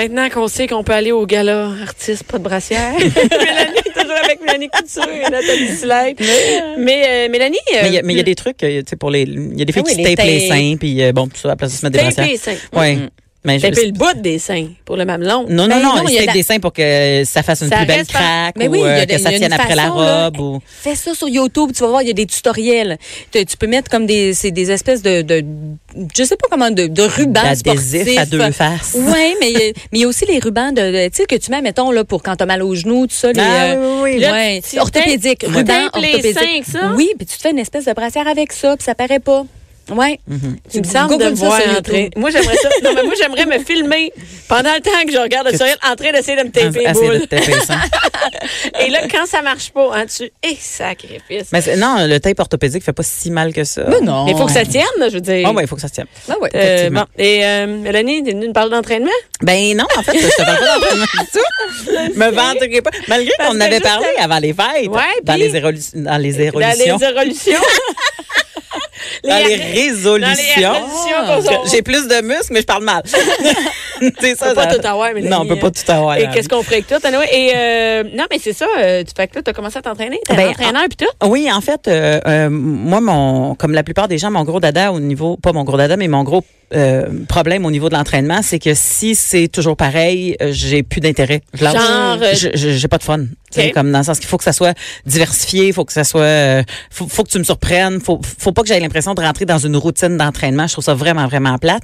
Maintenant qu'on sait qu'on peut aller au gala artiste pas de brassière. Mélanie, toujours avec Mélanie Couture et Nathalie Slide. Mais euh, Mélanie. euh, Mais il y a- y, des trucs, euh, tu sais, pour les. Il y a des filles Ah oui, qui se tapent les seins, puis euh, bon, tout ça, à la place de se mettre des brassières. les seins. Ouais. Mais je- Taper le bout des seins pour le mamelon. Non, non, Ben non, non, il y a la- des seins pour que ça fasse une Ça plus belle par- craque Mais ou oui, il y a euh, des- que ça tienne après la là. robe. Ou... Fais ça sur YouTube, tu vas voir, il y a des tutoriels. Tu, tu peux mettre comme des, c'est des espèces de, de, je sais pas comment, de, de rubans D'adhésif sportifs. à deux faces. Oui, mais il y a- mais il y a aussi les rubans de, de- tu sais, que tu mets, mettons, là, pour quand t'as mal aux genoux, tout ça. Les, Ah, euh, oui, oui, ouais, orthopédique, tapes- ruban tu tapes les orthopédique. Oui, puis tu te fais une espèce de brassière avec ça, puis ça paraît pas. Ouais. Il me semble de me voir en. YouTube. Moi, j'aimerais ça. Non, mais moi, j'aimerais me filmer pendant le temps que je regarde le tutoriel en train d'essayer de me taper de seins. Et là, quand ça marche pas, hein, tu. Eh, sacrifice. Mais non, le tape orthopédique fait pas si mal que ça. Mais non. Mais il faut que ça tienne, là, je veux dire. Ah ouais, il faut que ça tienne. Ah ouais. Euh, effectivement. bon. Et euh, Mélanie, t'es venue nous parler d'entraînement? Ben non, en fait, je te parle pas d'entraînement du tout. Me vanterai pas. Malgré qu'on que avait parlé avant les fêtes. Ouais, dans, les dans les Dans érolutions. les évolutions. Dans les Dans les résolutions. s'en- J'ai plus de muscles, mais je parle mal. c'est ça. peut pas tout avoir, Mélanie. Non, on peut pas tout avoir. Et qu'est-ce qu'on ferait avec toi, Tanoé? Et euh, non, mais c'est ça. euh, tu fais que là, t'as commencé à t'entraîner. T'es Ben, entraîneur puis tout? Oui, en fait, euh, euh, moi, mon, comme la plupart des gens, mon gros dada au niveau, pas mon gros dada, mais mon gros euh, problème au niveau de l'entraînement, c'est que si c'est toujours pareil, euh, j'ai plus d'intérêt. Je lâche. Genre, euh, j'ai pas de fun. Tu sais, Ok. Comme dans le sens qu'il faut que ça soit diversifié, il faut que ça soit, euh, faut, faut que tu me surprennes, faut, faut pas que j'aie l'impression de rentrer dans une routine d'entraînement. Je trouve ça vraiment, vraiment plate.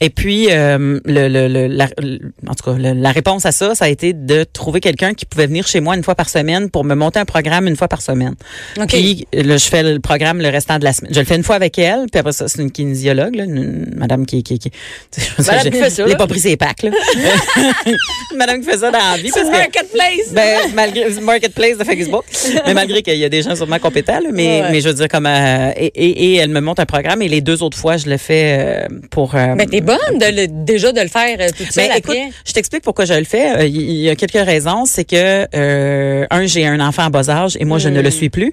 Et puis, euh, le, le, le- la, le- en tout cas, le- la réponse à ça, ça a été de trouver quelqu'un qui pouvait venir chez moi une fois par semaine pour me monter un programme une fois par semaine. OK. Puis là, je fais le programme le restant de la semaine. Je le fais une fois avec elle, puis après ça, c'est une kinésiologue, là, une, une madame qui qui qui. je j'ai- qui fait ça, là. pas pris ses packs là. Madame qui fait ça dans la vie C'est parce le que marketplace. ben, malgré marketplace de Facebook, mais malgré qu'il y a des gens sûrement compétents, là, mais, Ouais, mais je veux dire comme euh, et, et, et elle me monte un programme et les deux autres fois je le fais euh, pour. Ben, bonne de le- déjà de le faire euh, toute seule ben, écoute, je t'explique pourquoi je le fais. Euh, Il il y a quelques raisons. C'est que, euh, un, j'ai un enfant en bas âge et moi, je ne Hmm. le suis plus.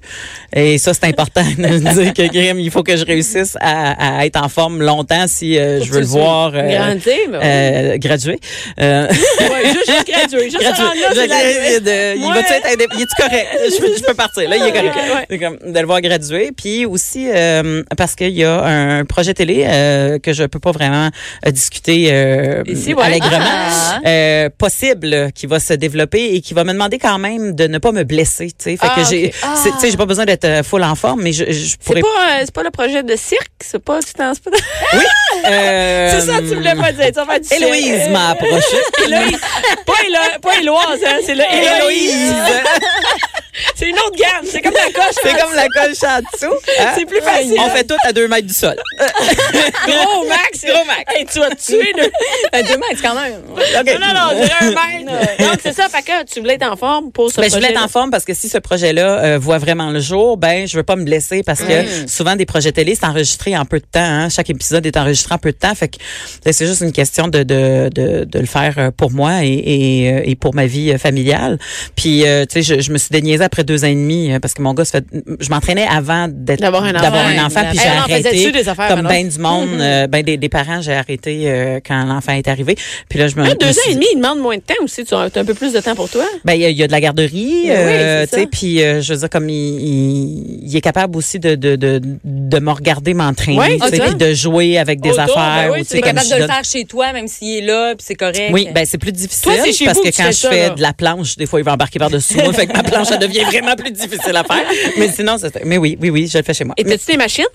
Et ça, c'est important de dire que, Grim, il faut que je réussisse à, à être en forme longtemps si euh, je veux le voir euh, Grandir, mais euh, graduer. Euh, Ouais, juste, juste gradué. Juste graduer. là, de- il Ouais. va-tu être indép- il est-tu correct? Je, peux- je peux partir. Là, il est correct. Ouais. C'est comme de le voir graduer. Puis aussi euh, parce qu'il y a un projet télé euh, que je peux pas vraiment euh, discuter euh, Ici, ouais. allègrement Ah. euh, possible qui va se développer et qui va me demander quand même de ne pas me blesser. Tu sais, fait Ah, que j'ai, ok. c'est- tu sais, j'ai pas besoin d'être euh, full en forme, mais je, je C'est pourrais. pas, euh, c'est pas le projet de cirque, c'est pas, tu t'en c'est pas. Euh, C'est ça, tu voulais pas dire. Tu vas faire du. Héloïse m'a approché. Héloïse. Pas, Hélo- pas Héloise, hein, c'est le Héloïse. Héloïse. C'est une autre gamme. C'est comme la coche. C'est comme la coche en dessous. hein? C'est plus facile. On fait tout à deux mètres du sol. Gros max. Gros max. Hey, tu vas te tuer, là. Euh, deux mètres, quand même. Non, non, non, on dirait un mètre. Donc, c'est ça. Fait que tu voulais être en forme pour ce Ben, je voulais être en forme parce que si ce projet-là euh, voit vraiment le jour, ben je veux pas me blesser parce que souvent des projets télé c'est enregistré en peu de temps. Hein? Chaque épisode est enregistré en peu de temps, fait que ben, c'est juste une question de de, de, de le faire euh, pour moi et, et, euh, et pour ma vie familiale. Puis euh, tu sais, je, je me suis déniaisée après deux ans et demi euh, parce que mon gars se fait, je m'entraînais avant d'être D'avoir un enfant. d'avoir un enfant, puis j'ai arrêté des affaires, comme ben du monde, euh, ben des, des parents, j'ai arrêté euh, quand l'enfant est arrivé. Puis là je me Ah, me deux ans suis- et demi, il demande moins de temps aussi. Tu as un peu plus de temps pour toi? ben il y, a- il y a de la garderie, euh, c'est tu sais, puis je veux dire comme il, il, il est capable aussi de de de, de me regarder m'entraîner, Oui, tu sais, ça. puis de jouer avec des Autour, affaires. ben oui, ou, tu es capable de le faire chez toi, même s'il est là, puis c'est correct. Oui, ben c'est plus difficile parce que quand je fais de la planche, des fois il va embarquer par-dessus moi, fait que ma planche devient vraiment plus difficile à faire. Mais sinon, c'est- mais oui, oui, oui, je le fais chez moi. Et t'as-tu tes machines?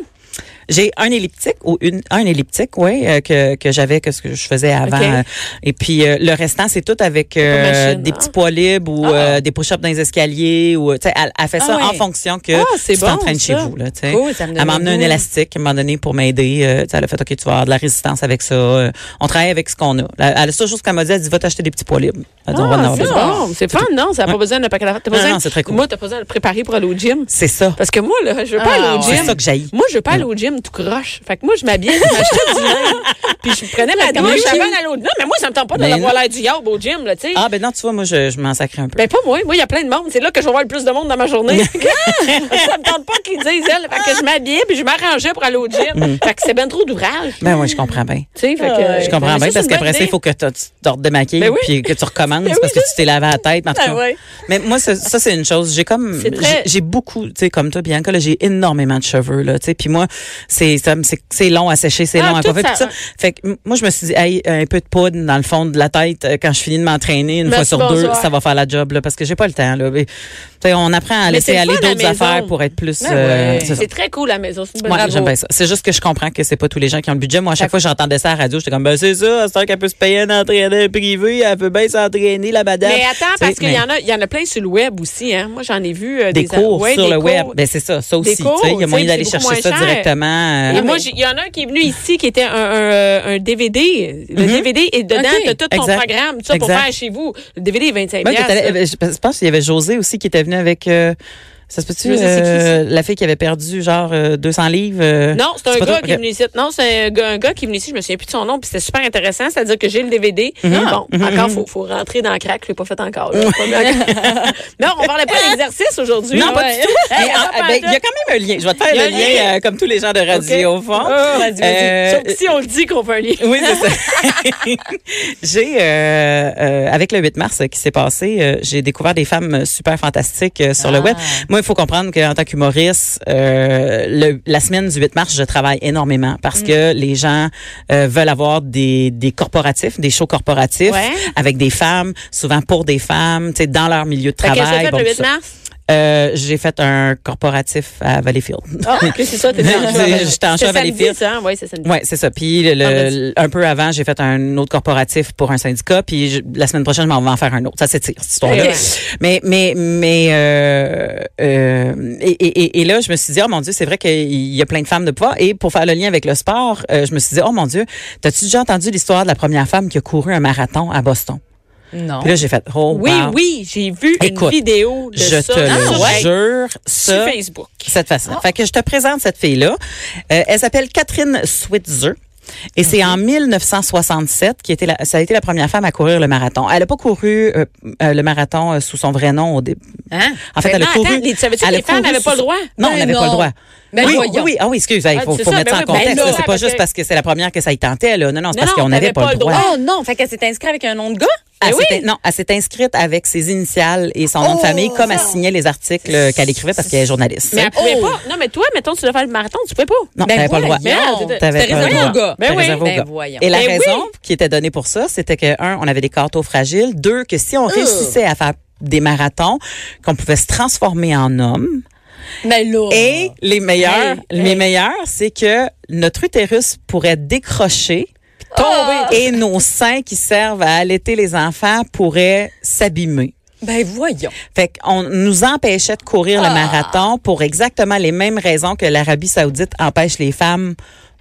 J'ai un elliptique ou une un elliptique, oui, euh, que que j'avais que ce que je faisais avant. Et puis euh, le restant c'est tout avec euh, machine, des hein? petits poids libres ou Ah. euh, des push-ups dans les escaliers ou tu sais elle, elle fait ça Ah ouais. en fonction que Ah, tu bon, t'entraînes chez ça. vous là, tu sais. Cool, ça elle m'a le emmené un élastique à un moment donné pour m'aider. euh, tu sais, elle a fait OK, tu vas avoir de la résistance avec ça. Euh, on travaille avec ce qu'on a. Elle, elle a ça qu'elle m'a dit, elle dit va t'acheter des petits poids libres. Elle dit, on va en Ah, c'est bon. C'est fun, non? Ça n'a pas besoin de paquet d'affaires. Non, c'est très cool. Moi, t'as pas besoin de le préparer pour aller au gym. C'est ça. Parce que moi, là, je veux pas aller au gym. C'est ça que j'haïs. Moi, je veux pas aller au gym tout croche. Fait que moi, je m'habillais, je m'achetais du linge, puis je prenais ma comment douche avant d'aller au Non, mais moi, ça me tente pas Ben d'avoir l'air du yob au gym, là, tu sais. Ah ben non, tu vois, moi je, je m'en sacre un peu. Ben pas moi, moi il y a plein de monde, c'est là que je vais voir le plus de monde dans ma journée. ça me tente pas qu'ils disent elle, fait que je m'habillais puis je m'arrangeais pour aller au gym. Fait que c'est ben trop d'ouvrage. ben oui, je comprends bien. Tu sais, fait que Ouais. Je comprends ben, bien parce qu'après ça, il faut que tu te démaquilles Ben oui. puis que tu recommences Ben parce oui, que tu t'es lavé la tête. En tout Ah cas. ouais. Mais moi, ça, c'est une chose. J'ai comme, j'ai j'ai beaucoup, tu sais, comme toi, Bianca, là, j'ai énormément de cheveux, là, tu sais. Puis moi, c'est, long à sécher, c'est Ah, long à coiffer, ça- tout ça. Fait que moi, je me suis dit, hey, un peu de poudre dans le fond de la tête euh, quand je finis de m'entraîner une Merci, fois sur deux, ça va faire la job, là, parce que j'ai pas le temps, là. Mais, on apprend à laisser aller d'autres affaires pour être plus. Ben euh, ouais. c'est très cool la maison, c'est bravo. j'aime bien ça. C'est juste que je comprends que c'est pas tous les gens qui ont le budget. Moi, à chaque fois que j'entendais ça à la radio, j'étais comme, ben, c'est ça, c'est qu'elle peut se payer un entraîneur privé, elle peut bien s'entraîner, la madame. Mais attends, parce qu'il y en a, il y en a plein sur le web aussi, hein. Moi, j'en ai vu euh, des cours ouais, sur le web. Ben c'est ça, ça aussi. Il y a moyen d'aller chercher ça moins Et euh, moi, j'ai- il y en a un qui est venu ici qui était un, un, un DVD. Le Mhm. DVD est dedans, OK. t'as tout ton Exact. programme, tout ça pour faire chez vous. Le DVD est 25 ben, je pense qu'il y avait José aussi qui était venu avec. euh, ça se peut-tu? Euh, la fille qui avait perdu genre euh, 200 livres. euh, Non, c'est un gars qui est venu ici. Non, c'est un gars, qui est venu ici. Je me souviens plus de son nom, puis c'était super intéressant. C'est-à-dire que j'ai le DVD. Mhm. Bon, encore, faut, faut rentrer dans le crack. Je l'ai pas fait encore. là. Pas bien. non, on parlait pas d'exercice aujourd'hui. Non, pas du tout. Hey, ah, ben, Il y a quand même un lien. Je vais te faire le lien, lien. euh, comme tous les gens de radio au fond. Ah. Euh, Sauf que si on le dit qu'on fait un lien. Oui, c'est ça. j'ai, euh, euh, avec le 8 mars qui s'est passé, euh, j'ai découvert des femmes super fantastiques euh, sur le Ah. web. Moi, il faut comprendre qu'en tant qu'humoriste, euh, le- la semaine du 8 mars, je travaille énormément parce que les gens euh, veulent avoir des, des corporatifs, des shows corporatifs Ouais. avec des femmes, souvent pour des femmes, tu sais, dans leur milieu de Fait que travail. bon, le tout 8 ça. mars? Euh, j'ai fait un corporatif à Valleyfield. Ah, c'est ça, t'es J'étais en show à Valleyfield. ça, hein? Oui, c'est samedi. Ouais, c'est ça. Puis le- un peu avant, j'ai fait un autre corporatif pour un syndicat. Puis je- la semaine prochaine, je m'en vais en faire un autre. Ça s'étire cette histoire-là. Mais mais mais euh, euh, et, et, et là, je me suis dit oh mon Dieu, c'est vrai qu'il y a plein de femmes de pouvoir. Et pour faire le lien avec le sport, euh, je me suis dit oh mon Dieu, t'as-tu déjà entendu l'histoire de la première femme qui a couru un marathon à Boston? Non. Puis là, j'ai fait oh Oui, wow. oui, j'ai vu Écoute, une vidéo de Je ça te le sur, jure, sur ça, Facebook. cette façon. Fait que je te présente cette fille-là. Euh, elle s'appelle Catherine Switzer. Et c'est en 1967 qui était la, ça a été la première femme à courir le marathon. Elle a pas couru euh, euh, le marathon euh, sous son vrai nom au début. Hein? En fait, elle a couru. attends, les- savais-tu que elle a les femmes n'avaient pas le droit? Non, on Ben n'avait pas le droit. Ben oui, oui, oui. Ah oui, excuse, il Ah, faut, faut ça, mettre ben ça en oui, ben contexte. c'est pas juste que- parce que c'est la première que ça y tentait. Là. Non, non, c'est parce qu'on n'avait pas, le droit. Oh non, fait qu'elle s'est inscrite avec un nom de gars? Elle Ben s'est- Non, elle s'est inscrite avec ses initiales et son nom de Oh, famille, comme elle signait les articles qu'elle écrivait parce qu'elle est journaliste. Mais elle pouvait Oh. pas. Non, mais toi, mettons, tu dois faire le marathon, tu pouvais pas. non, Ben t'avais pas le droit. T'avais C'était pas le droit. gars. Ben oui. Ben voyons. Et la Ben raison oui. qui était donnée pour ça, c'était que, un, on avait des cartes fragiles. Deux, que si on réussissait à faire des marathons, qu'on pouvait se transformer en homme. Mais là. Et les meilleurs, Hey, les hey. meilleurs, c'est que notre utérus pourrait décrocher, tomber, et nos seins qui servent à allaiter les enfants pourraient s'abîmer. Ben voyons. Fait qu'on nous empêchait de courir le Ah. marathon pour exactement les mêmes raisons que l'Arabie Saoudite empêche les femmes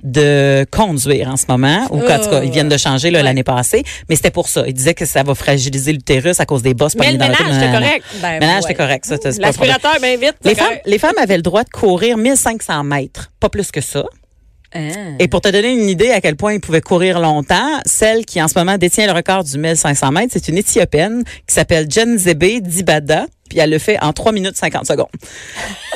de conduire en ce moment, ou en tout cas, ils viennent de changer là, Ouais. l'année passée, mais c'était pour ça. Ils disaient que ça va fragiliser l'utérus à cause des bosses Mais le dans ménage, c'était correct. Ben Le ménage, voyons. correct. L'aspirateur, bien vite. Les femmes, les femmes avaient le droit de courir 1500 mètres, pas plus que ça. Hein? Et pour te donner une idée à quel point ils pouvaient courir longtemps, celle qui en ce moment détient le record du 1500 mètres, c'est une Éthiopienne qui s'appelle Jenzebe Dibada, puis elle le fait en 3 minutes 50 secondes.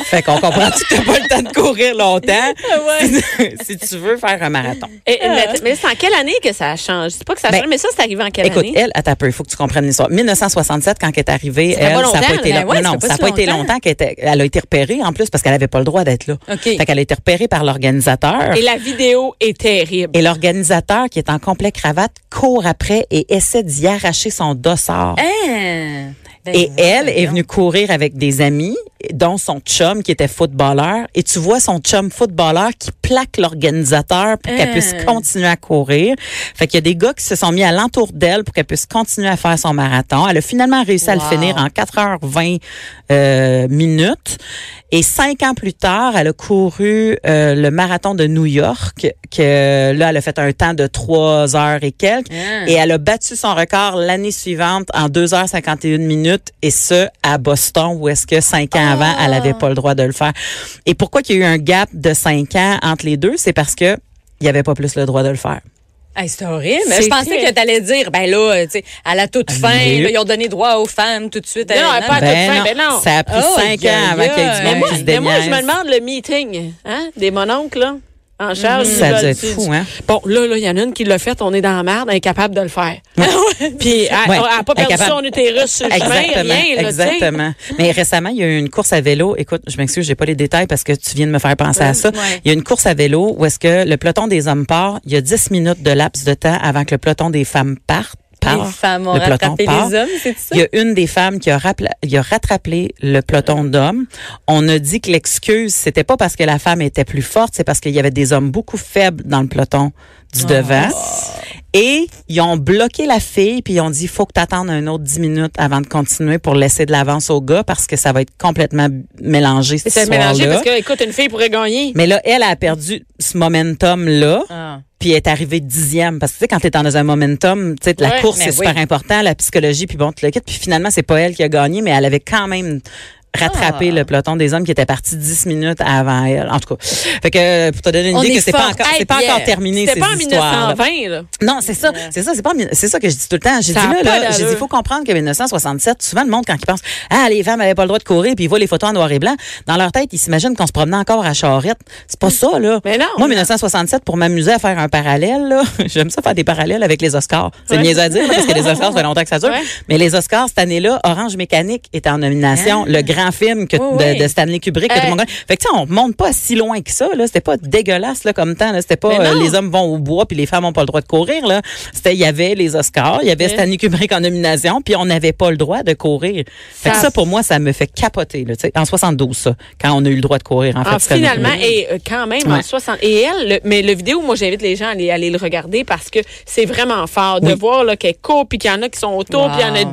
fait qu'on comprend que tu n'as pas le temps de courir longtemps si, si tu veux faire un marathon. Et- mais mais c'est en quelle année que ça a changé? C'est pas que ça a Ben, changé, mais ça, c'est arrivé en quelle Écoute, année? elle, attends un peu, il faut que tu comprennes l'histoire. 1967, quand elle est arrivée, elle, pas ça n'a pas été long- ouais, non, ça n'a pas été longtemps. qu'elle était, elle a été repérée en plus parce qu'elle avait pas le droit d'être là. OK. Fait qu'elle a été repérée par l'organisateur. Et la vidéo est terrible. Et l'organisateur, qui est en complet cravate, court après et essaie d'y arracher son dossard. Hein? Ben et elle est venue courir avec des amis dont son chum qui était footballeur. Et tu vois son chum footballeur qui plaque l'organisateur pour qu'elle puisse Hein. continuer à courir. Fait qu'il y a des gars qui se sont mis à l'entour d'elle pour qu'elle puisse continuer à faire son marathon. Elle a finalement réussi à le finir en 4h20 euh, minutes. Et cinq ans plus tard, elle a couru euh, le marathon de New York, que là, elle a fait un temps de 3 heures et quelques. Ah. Et elle a battu son record l'année suivante en 2h51 minutes, et ce, à Boston, où est-ce que cinq ans avant, elle avait pas le droit de le faire. Et pourquoi qu'il y a eu un gap de cinq ans entre les deux? C'est parce que il y avait pas plus le droit de le faire. Hey, c'est horrible. Je pensais que- tu allais dire, ben là, tu sais, à la toute fin, là, ils ont donné droit aux femmes tout de suite. Non, Euh, pas à toute fin, ben non. Ça a pris Oh, cinq ans avant qu'il y ait du. Mais monde moi, qui se mais moi, je me demande le meeting hein, des mononcles, là, en charge. Ça doit être fou, hein? Bon, là, là, il y en a une qui l'a fait, on est dans la merde, incapable de le faire. Puis, elle Ouais. n'a pas perdu Incapable. son utérus sur le chemin, Exactement, rien, là, exactement. Mais récemment, il y a eu une course à vélo. Écoute, je m'excuse, j'ai pas les détails parce que tu viens de me faire penser à ça. Ouais. Il y a une course à vélo où est-ce que le peloton des hommes part, il y a 10 minutes de laps de temps avant que le peloton des femmes parte. Part. Les femmes ont le rattrapé part. les hommes, c'est ça? Il y a une des femmes qui a, rappelé, il a rattrapé le peloton d'hommes. On a dit que l'excuse, c'était pas parce que la femme était plus forte, c'est parce qu'il y avait des hommes beaucoup faibles dans le peloton du devant. Et ils ont bloqué la fille, puis ils ont dit, faut que tu attendes un autre 10 minutes avant de continuer pour laisser de l'avance au gars parce que ça va être complètement mélangé ce C'est mélangé parce que, écoute, une fille pourrait gagner. Mais là, elle a perdu ce momentum-là Ah. Puis est arrivée dixième. Parce que tu sais, quand tu es dans un momentum, tu sais, la Ouais, course, c'est super important, la psychologie, puis bon, tu le quittes. Puis finalement, c'est pas elle qui a gagné, mais elle avait quand même rattrapé Ah. le peloton des hommes qui était parti 10 minutes avant elle. En tout cas, fait que pour te donner une On idée que c'est pas encore, Hey, c'est pas encore terminé ces pas en histoires. 1920, là. Non, c'est ça, c'est ça, c'est pas, c'est ça que je dis tout le temps. J'ai dit là, là, j'ai dit, il faut comprendre que 1967, souvent le monde quand ils pense, ah, les femmes avaient pas le droit de courir, puis ils voient les photos en noir et blanc, dans leur tête, ils s'imaginent qu'on se promenait encore à charrette. C'est pas ça, là. Mais non. Moi, 1967, pour m'amuser à faire un parallèle, là, j'aime ça faire des parallèles avec les Oscars. C'est Ouais. niaiseux à dire, là, parce que les Oscars, ça fait longtemps que ça dure. Ouais. Mais les Oscars, cette année-là, Orange Mécanique était en nomination. Le grand film que, Oui, de, oui. de Stanley Kubrick. que tout le monde connaît. Fait que, tu sais, on monte pas si loin que ça, là. C'était pas dégueulasse, là, comme temps, là. C'était pas, euh, les hommes vont au bois puis les femmes ont pas le droit de courir, là. C'était, il y avait les Oscars, il y avait Stanley Kubrick en nomination, puis on n'avait pas le droit de courir. Fait que Ça- ça, pour moi, ça me fait capoter, là. En 72, ça. Quand on a eu le droit de courir, en fait. Ah, finalement, et euh, quand même, en Ouais. 60. Et elle, le- mais le vidéo, moi, j'invite les gens à aller, aller le regarder parce que c'est vraiment fort de voir là, qu'elle court, puis qu'il y en a qui sont autour, Wow. puis il y en a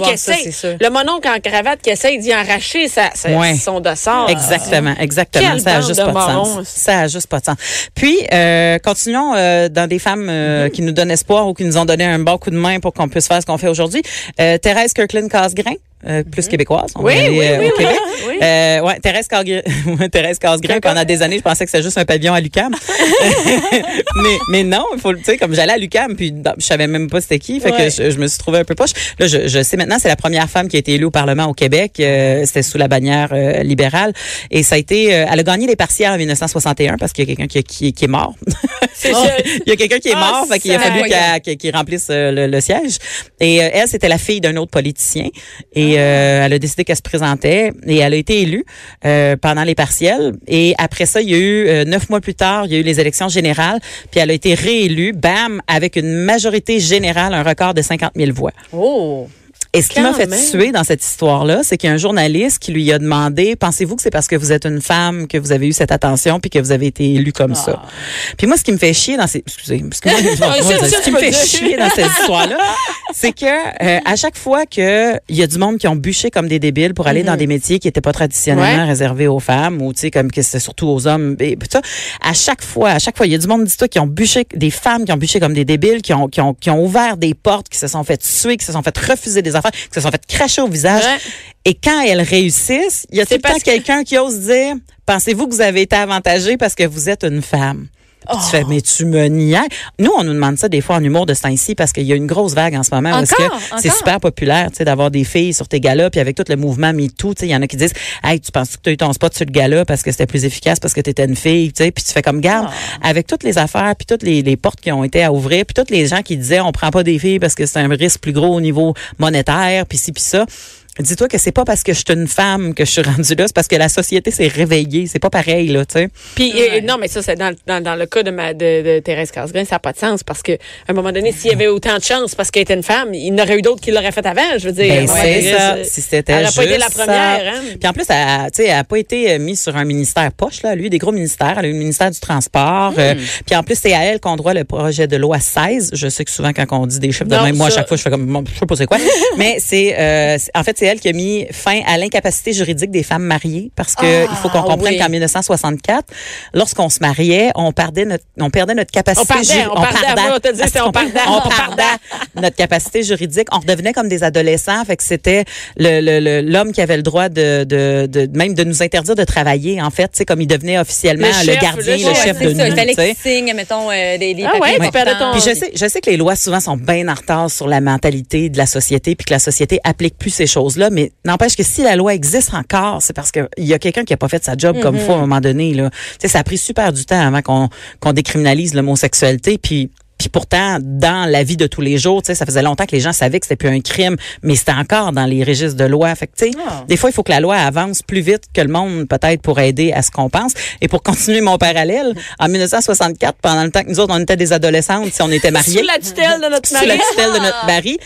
voir qui ça, essaie. Le mononcle en cravate qui essaye d'y arracher sa, sa- Ouais. son dossard. Exactement, exactement. Quelle ça a bande juste de pas de sens. Ça a juste pas de sens. Puis, euh, continuons euh, dans des femmes euh, qui nous donnent espoir ou qui nous ont donné un bon coup de main pour qu'on puisse faire ce qu'on fait aujourd'hui. Euh, Thérèse Kirkland Casgrain. Euh, plus québécoise. On Oui, oui, euh, oui, au oui, Québec. oui. Euh, ouais, Thérèse Casgrain, ouais, Thérèse Casgrain, pendant des années, je pensais que c'était juste un pavillon à Lucam. mais, mais non, il faut, tu sais, comme j'allais à Lucam, puis je savais même pas c'était qui, fait Ouais. que je, je me suis trouvée un peu poche. Là, je, je sais maintenant, c'est la première femme qui a été élue au Parlement au Québec. Euh, c'était sous la bannière euh, libérale. Et ça a été, euh, elle a gagné les partiels en 1961 parce qu'il y a quelqu'un qui, qui, qui est mort. Oh, il y a quelqu'un qui est Ah, mort, fait qu'il a fallu qu'elle- qu'il remplisse le, le siège. Et elle, c'était la fille d'un autre politicien. Et euh, elle a décidé qu'elle se présentait et elle a été élue euh, pendant les partiels. Et après ça, il y a eu euh, neuf mois plus tard, il y a eu les élections générales. Puis elle a été réélue, bam, avec une majorité générale, un record de 50 000 voix. Oh! Et ce qui m'a fait tuer dans cette histoire-là, c'est qu'il y a un journaliste qui lui a demandé, pensez-vous que c'est parce que vous êtes une femme que vous avez eu cette attention puis que vous avez été élue comme ça? Puis moi, ce qui me fait chier dans ces, excusez, excusez Ah, c'est ce qui me fait chier dans cette histoire-là, c'est que euh, à chaque fois que il y a du monde qui ont bûché comme des débiles pour aller dans des métiers qui étaient pas traditionnellement. Ouais. réservés aux femmes ou tu sais comme que c'était surtout aux hommes, et tout ça, à chaque fois, à chaque fois, il y a du monde dis-toi qui ont bûché, des femmes qui ont bûché comme des débiles, qui ont qui ont qui ont ouvert des portes, qui se sont fait tuer, qui se sont fait refuser des affaires, qui se sont fait cracher au visage. Ouais. Et quand elles réussissent, il y a tout C'est le temps parce que- quelqu'un qui ose dire Pensez-vous que vous avez été avantagé parce que vous êtes une femme? Puis tu fais, Oh. mais tu me niais. Nous, on nous demande ça des fois en humour de ce temps-ci parce qu'il y a une grosse vague en ce moment. où est-ce que c'est super populaire, tu sais, d'avoir des filles sur tes galas, puis avec tout le mouvement MeToo, tu sais, il y en a qui disent, hey, tu penses que tu as eu ton spot sur le gala parce que c'était plus efficace parce que tu étais une fille, tu sais, puis tu fais comme garde, Ah. avec toutes les affaires, puis toutes les, les portes qui ont été à ouvrir, puis tous les gens qui disaient, on prend pas des filles parce que c'est un risque plus gros au niveau monétaire, puis ci, puis ça dis-toi que c'est pas parce que je suis une femme que je suis rendue là, c'est parce que la société s'est réveillée. C'est pas pareil, là, tu sais. Puis, euh, non, mais ça, c'est dans, dans, dans le cas de, ma, de, de Thérèse Casgrain, ça n'a pas de sens parce que, à un moment donné, s'il y avait autant de chance parce qu'elle était une femme, il y en aurait eu d'autres qui l'auraient fait avant, je veux dire. Ben, c'est ça. Si c'était Elle n'a pas été la première, hein. Puis en plus, elle, tu sais, elle a pas été euh, mise sur un ministère poche, là. Lui, des gros ministères. Elle a eu le ministère du Transport. euh, Hmm. puis en plus, c'est à elle qu'on doit le projet de loi 16. Je sais que souvent, quand on dit des chiffres de même, moi, à chaque fois, je fais comme, je sais pas c'est quoi. Mais c'est, euh, c'est- en fait, c'est elle qui a mis fin à l'incapacité juridique des femmes mariées parce que Ah, il faut qu'on comprenne oui. qu'en 1964, lorsqu'on se mariait, on perdait notre, on perdait notre capacité On pardait, ju- on c'est pardait notre capacité juridique. On redevenait comme des adolescents. Fait que c'était le- le- le- l'homme qui avait le droit de, de, de, même de nous interdire de travailler, en fait. Sais, comme il devenait officiellement Le chef, gardien, le chef, c'est de ça. nous. Il fallait qu'il signe, mettons, euh, des, des Ah papiers ouais, ton- Puis je sais, je sais que les lois souvent sont bien en retard sur la mentalité de la société, puis que la société applique plus ces choses-là. Mais n'empêche que si la loi existe encore, c'est parce qu'il y a quelqu'un qui a pas fait sa job comme faut à un moment donné. Là. Ça a pris super du temps avant qu'on qu'on décriminalise l'homosexualité. Puis puis pourtant, dans la vie de tous les jours, tu sais, ça faisait longtemps que les gens savaient que c'était plus un crime, mais c'était encore dans les registres de loi. Fait que, tu sais, Ah. des fois, il faut que la loi avance plus vite que le monde, peut-être, pour aider à ce qu'on pense. Et pour continuer mon parallèle, en 1964, pendant le temps que nous autres, on était des adolescentes, si on était mariés Sous la tutelle de notre sous mari. la tutelle de notre mari.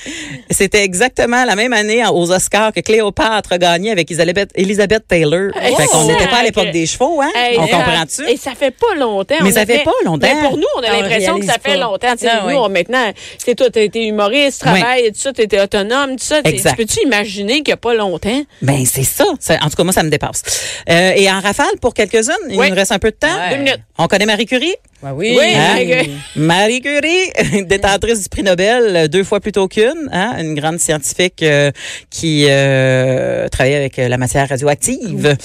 C'était exactement la même année aux Oscars que Cléopâtre a gagné avec Elizabeth Taylor. Hey, fait qu'on n'était pas à l'époque des chevaux, hein? Hey, on comprend-tu? Et ça fait pas longtemps. Mais ça fait pas longtemps. Mais pour nous, on a On l'impression que ça fait pas. longtemps. Tu sais, Ah, nous, oui. on- maintenant, c'est toi, t'as été humoriste, travail, tout ça, t'étais autonome, tout ça. Tu- Exact. Tu peux-tu imaginer qu'il y a pas longtemps? Ben, c'est ça. Ça- En tout cas, moi, ça me dépasse. Euh, et en rafale, pour quelques-unes, il Oui. nous reste un peu de temps. Ouais. Deux minutes. On connaît Marie Curie? Ben oui. Oui, Hein? Marie Curie, détentrice du prix Nobel euh, deux fois plutôt qu'une, hein? une grande scientifique euh, qui euh, travaillait avec la matière radioactive.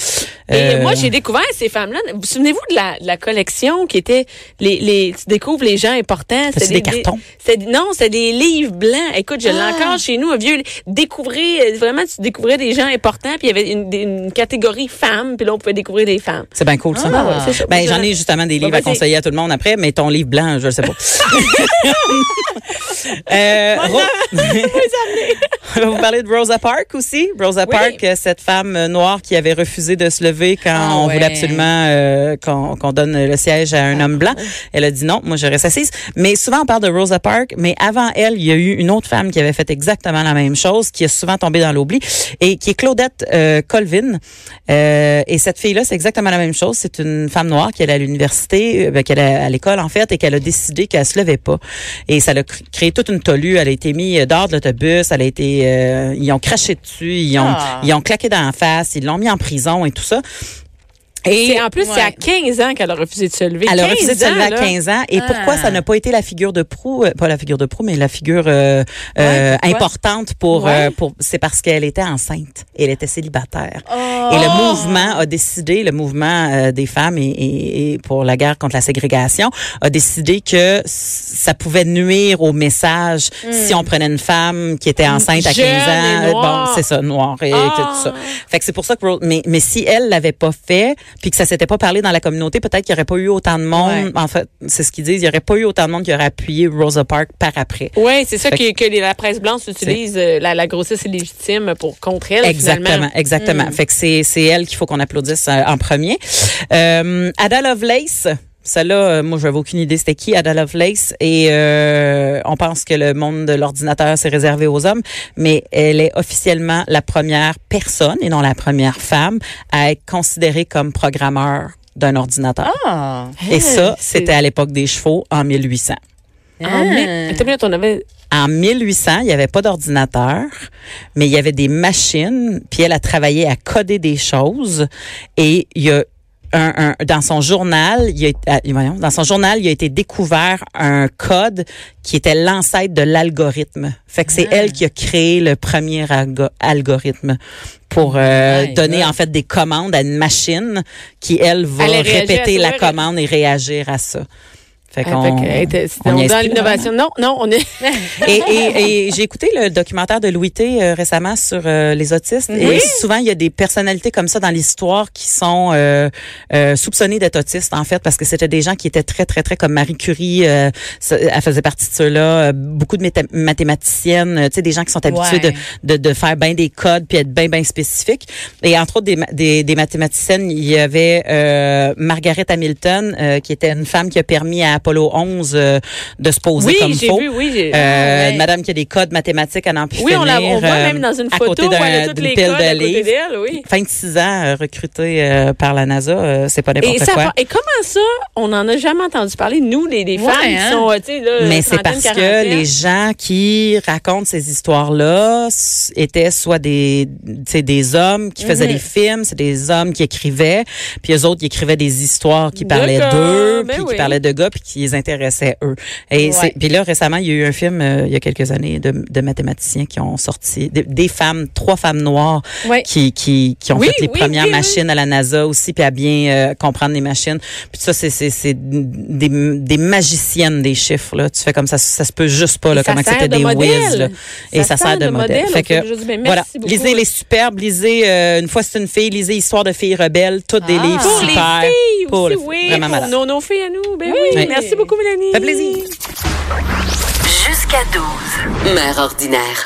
Et Euh, moi, j'ai découvert ces femmes-là. Vous vous souvenez-vous de la, de la collection qui était les, les, tu découvres les gens importants. C'est des cartons? non, c'est des livres blancs. Écoute, je l'ai Ah. encore chez nous, un vieux. Découvrir, euh, vraiment, tu découvrais des gens importants, puis il y avait une, catégorie femmes, puis là, on pouvait découvrir des femmes. C'est bien cool, ça. Ah, ouais, ça. Ben, j'en ai justement des livres Bah, à conseiller à tout le monde après, mais ton livre blanc, je le sais pas. euh, Ro- On va vous parler de Rosa Parks aussi. Rosa Oui. Parks, euh, cette femme noire qui avait refusé de se lever quand Ah on ouais. voulait absolument euh, qu'on qu'on donne le siège à un homme blanc. Elle a dit non, moi je reste assise. Mais souvent on parle de Rosa Parks, mais avant elle, il y a eu une autre femme qui avait fait exactement la même chose, qui a souvent tombé dans l'oubli, et qui est Claudette euh, Colvin. Euh, et cette fille-là, c'est exactement la même chose. C'est une femme noire qui allait à l'université, euh, ben, qu'elle est à l'école en fait, et qu'elle a décidé qu'elle se levait pas. Et ça l'a cr- créé toute une tolue. Elle a été mise euh, dehors de l'autobus. Elle a été, euh, ils ont craché dessus, ils ont, Ah. ils ont claqué dans la face, ils l'ont mis en prison et tout ça. Et en plus, c'est à ouais. 15 ans qu'elle a refusé de se lever. elle a 15 refusé de se lever à là. 15 ans. Et Ah. pourquoi ça n'a pas été la figure de proue, euh, pas la figure de proue, mais la figure euh, euh, importante pour, Ouais. euh, pour c'est parce qu'elle était enceinte. Elle était célibataire. Oh. Et le mouvement a décidé, le mouvement euh, des femmes et, et- et pour la guerre contre la ségrégation, a décidé que ça pouvait nuire au message si on prenait une femme qui était enceinte à 15 Jeune et ans. Euh. Bon, c'est ça, noir et Ah. tout ça. Fait que c'est pour ça que mais mais si elle l'avait pas fait puis que ça s'était pas parlé dans la communauté, peut-être qu'il y aurait pas eu autant de monde. Ouais. En fait, c'est ce qu'ils disent, il y aurait pas eu autant de monde qui aurait appuyé Rosa Parks par après. Oui, c'est ça que, que la presse blanche utilise, euh, la, la grossesse illégitime pour contre elle. Exactement, finalement. exactement. Fait que c'est c'est elle qu'il faut qu'on applaudisse euh, en premier. Euh, Ada Lovelace. Celle-là, euh, moi, je n'avais aucune idée c'était qui, Ada Lovelace. Et euh, on pense que le monde de l'ordinateur, c'est réservé aux hommes, mais elle est officiellement la première personne, et non la première femme, à être considérée comme programmeur d'un ordinateur. Ah. Et ça, c'était à l'époque des chevaux, en 1800. En Ah. minute, on avait. En 1800, il n'y avait pas d'ordinateur, mais il y avait des machines, puis elle a travaillé à coder des choses et il y a un, un- dans son journal, il a, ah, voyons, dans son journal, il a été découvert un code qui était l'ancêtre de l'algorithme. Fait que c'est elle qui a créé le premier algo- algorithme pour euh, donner en fait des commandes à une machine qui elle va répéter la commande et réagir à ça. Fait Avec, qu'on était- dans l'innovation. Non, non, on est. et, et, et j'ai écouté le documentaire de Louis T euh, récemment sur euh, les autistes. Et souvent, il y a des personnalités comme ça dans l'histoire qui sont euh, euh, soupçonnées d'être autistes, en fait, parce que c'était des gens qui étaient très, très, très comme Marie Curie. euh, ça- elle faisait partie de ceux-là. Euh, beaucoup de mathématiciennes, tu sais, des gens qui sont habitués Ouais. de, de, de faire bien des codes puis être bien, bien spécifiques. Et entre autres, des, des, des mathématiciennes, il y avait euh, Margaret Hamilton, euh, qui était une femme qui a permis à Apollo 11 euh, de se poser Oui, comme faux. vu, oui. j'ai- Euh, ouais. une madame qui a des codes mathématiques à n'en plus oui, on, la, on voit euh, même dans une à photo côté d'un- toutes d'une pile codes de à côté livres. oui. 26 ans recrutée euh, par la NASA, c'est pas Et, n'importe ça, quoi. et comment ça, on n'en a jamais entendu parler, nous, les, les Ouais, femmes qui hein? sont, euh, tu sais, là, Mais c'est parce que les gens qui racontent ces histoires-là étaient soit des, des hommes qui faisaient Mhm. des films, c'est des hommes qui écrivaient, puis eux autres, ils écrivaient des histoires qui De parlaient gars, d'eux, ben puis oui. qui parlaient de gars, puis qui les intéressaient eux. Et Ouais. puis là, récemment, il y a eu un film, euh, il y a quelques années, de, de mathématiciens qui ont sorti, des, des femmes, trois femmes noires, Ouais. qui, qui, qui ont Oui, fait les oui, premières oui, machines à la NASA aussi, puis à bien euh, comprendre les machines. Puis ça, c'est, c'est, c'est des, des magiciennes des chiffres. Là. Tu fais comme ça, ça se peut juste pas, là, comment c'était de des whiz. Là. Et ça, sert de modèle. Fait que, dis, ben, voilà, beaucoup. lisez les superbes, lisez euh, Une fois c'est une fille, lisez Histoire de filles rebelles, toutes des Ah. livres Pour super. les filles Pour aussi, les- oui. vraiment pour nos, nos filles à nous. Ben oui. Oui. Merci beaucoup, Mélanie. Ça fait plaisir. Jusqu'à 12. Mère ordinaire.